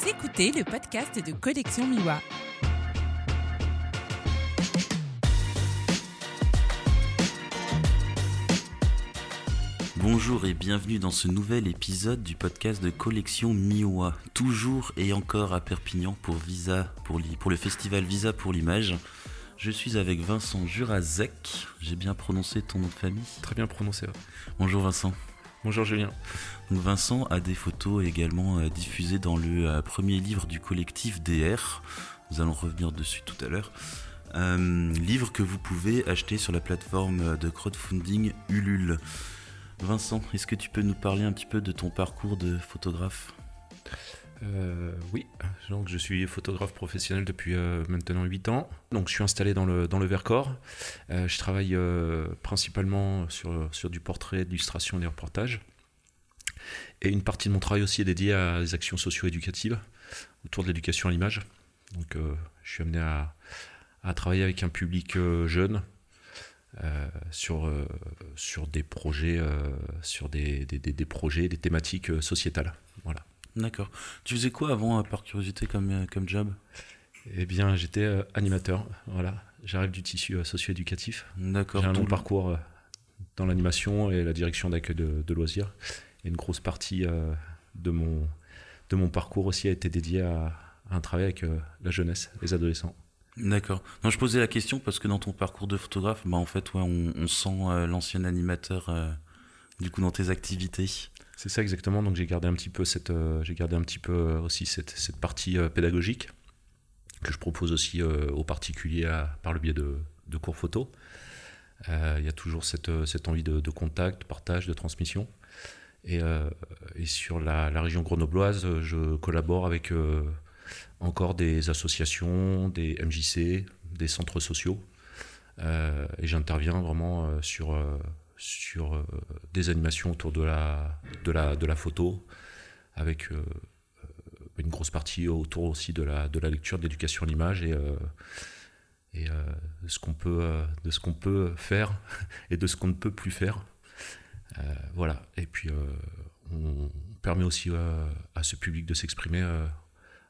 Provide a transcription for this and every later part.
Vous écoutez le podcast de Collection Miwa. Bonjour et bienvenue dans ce nouvel épisode du podcast de Collection Miwa. Toujours et encore à Perpignan pour Visa, pour, pour le festival Visa pour l'image. Je suis avec Vincent Jurazek. J'ai bien prononcé ton nom de famille? Très bien prononcé. Bonjour Vincent. Bonjour Julien. Vincent a des photos également euh, diffusées dans le euh, premier livre du collectif DR. Nous allons revenir dessus tout à l'heure. Euh, livre que vous pouvez acheter sur la plateforme de crowdfunding Ulule. Vincent, est-ce que tu peux nous parler un petit peu de ton parcours de photographe? Euh, oui, donc je suis photographe professionnel depuis euh, maintenant 8 ans. Donc je suis installé dans le, dans le Vercors. Euh, je travaille principalement sur, sur du portrait, d'illustration et des reportages. Et une partie de mon travail aussi est dédiée à des actions socio-éducatives autour de l'éducation à l'image. Donc je suis amené à, à, travailler avec un public jeune sur, sur des projets, sur des, des, des, des projets, des thématiques sociétales. Voilà. D'accord. Tu faisais quoi avant, euh, par curiosité, comme, euh, comme job? Eh bien, j'étais euh, animateur. Voilà. J'arrive du tissu socio-éducatif. D'accord. J'ai un long parcours dans l'animation et la direction d'accueil de, loisirs. Et une grosse partie de, mon, de mon parcours aussi a été dédiée à, un travail avec la jeunesse, les adolescents. D'accord. Non, je posais la question parce que dans ton parcours de photographe, bah, en fait, ouais, on, on sent l'ancien animateur du coup dans tes activités. C'est ça exactement. Donc j'ai gardé un petit peu cette, euh, j'ai gardé un petit peu euh, aussi cette, cette partie euh, pédagogique que je propose aussi aux particuliers par le biais de, de cours photo. Il y a toujours cette, cette envie de, contact, de partage, de transmission. Et, sur la, région grenobloise, je collabore avec encore des associations, des MJC, des centres sociaux. et j'interviens vraiment sur des animations autour de la, de la, de la photo, avec euh, une grosse partie autour aussi de la, de la lecture, de l'éducation à l'image et, euh, et ce qu'on peut, de ce qu'on peut faire et de ce qu'on ne peut plus faire. voilà. Et puis, on permet aussi à ce public de s'exprimer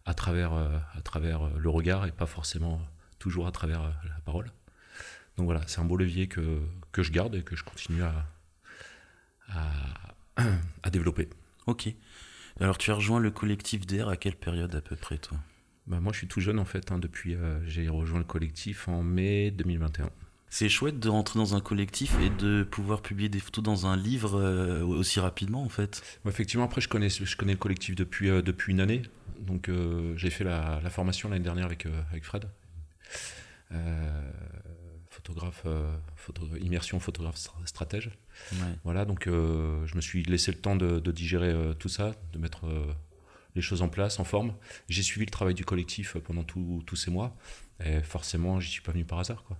à, travers, à travers le regard et pas forcément toujours à travers la parole. Donc voilà, c'est un beau levier que, que, je garde et que je continue à, à, à, développer. Ok. Alors tu as rejoint le collectif DR à quelle période à peu près toi? Bah, Moi je suis tout jeune en fait, hein, depuis euh, j'ai rejoint le collectif en mai 2021. C'est chouette de rentrer dans un collectif et de pouvoir publier des photos dans un livre euh, aussi rapidement en fait. effectivement, après je connais, je connais le collectif depuis, euh, depuis une année. Donc j'ai fait la, la formation l'année dernière avec, avec Fred photographe, euh, immersion photographe stratège. Voilà, donc euh, je me suis laissé le temps de, digérer euh, tout ça, de mettre les choses en place, en forme. J'ai suivi le travail du collectif pendant tous ces mois, et forcément, j'y suis pas venu par hasard. Quoi.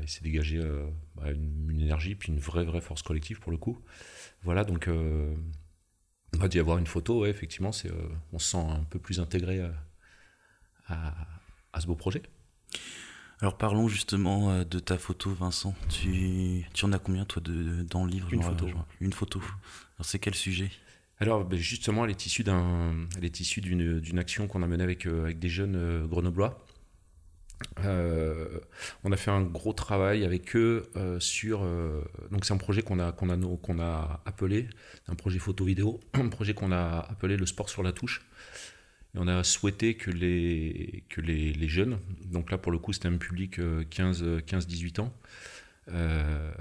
il s'est dégagé bah, une, énergie, puis une vraie, vraie force collective pour le coup. Voilà, donc on va y avoir une photo, effectivement, c'est, on se sent un peu plus intégré à, à ce beau projet. Alors parlons justement euh, de ta photo, Vincent. Tu, tu en as combien toi de, dans le livre Une photo. Une photo. Alors c'est quel sujet? Alors ben, justement, elle est issue, d'une, d'une action qu'on a menée avec, euh, avec des jeunes euh, grenoblois. on a fait un gros travail avec eux sur. donc c'est un projet qu'on a, qu'on a, qu'on a appelé, un projet photo-vidéo, un projet qu'on a appelé le sport sur la touche on a souhaité que les, que les, les, jeunes, donc là pour le coup c'était un public 15-18 euh, ans, euh,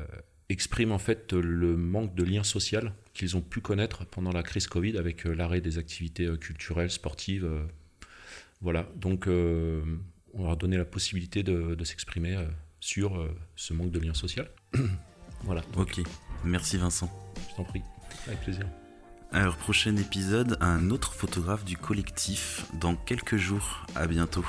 expriment en fait le manque de lien social qu'ils ont pu connaître pendant la crise Covid avec euh, l'arrêt des activités culturelles, sportives. voilà, donc on leur a donné la possibilité de, de s'exprimer sur ce manque de lien social. voilà. Ok, merci Vincent. Je t'en prie, avec plaisir. Alors, prochain épisode, un autre photographe du collectif dans quelques jours. À bientôt.